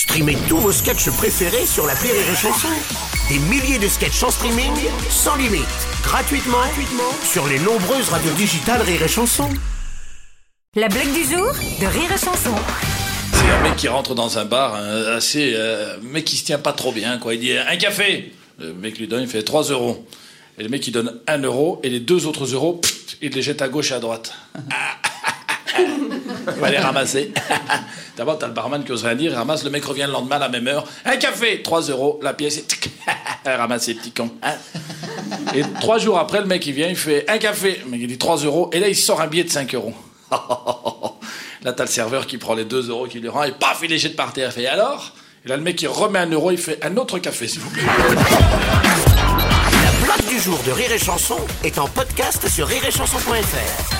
Streamez tous vos sketchs préférés sur la Rire et Chanson. Des milliers de sketchs en streaming, sans limite, gratuitement, gratuitement sur les nombreuses radios digitales Rire et Chanson. La blague du jour de Rire et Chanson. C'est un mec qui rentre dans un bar, un assez, euh, mec qui se tient pas trop bien, quoi. Il dit un café. Le mec lui donne, il fait 3 euros. Et le mec il donne 1 euro et les deux autres euros, pff, il les jette à gauche et à droite. il va les ramasser. D'abord, t'as le barman qui ose rien dire, il ramasse, le mec revient le lendemain à la même heure. Un café, 3 euros, la pièce, et ramasse les petits hein. Et trois jours après, le mec il vient, il fait un café. Mec il dit 3 euros, et là il sort un billet de 5 euros. Là, t'as le serveur qui prend les 2 euros qui lui rend et paf, il les jette par terre. Et alors? Et là, le mec, il remet un euro, il fait un autre café, s'il vous plaît. La blague du jour de Rire et Chanson est en podcast sur rireetchanson.fr.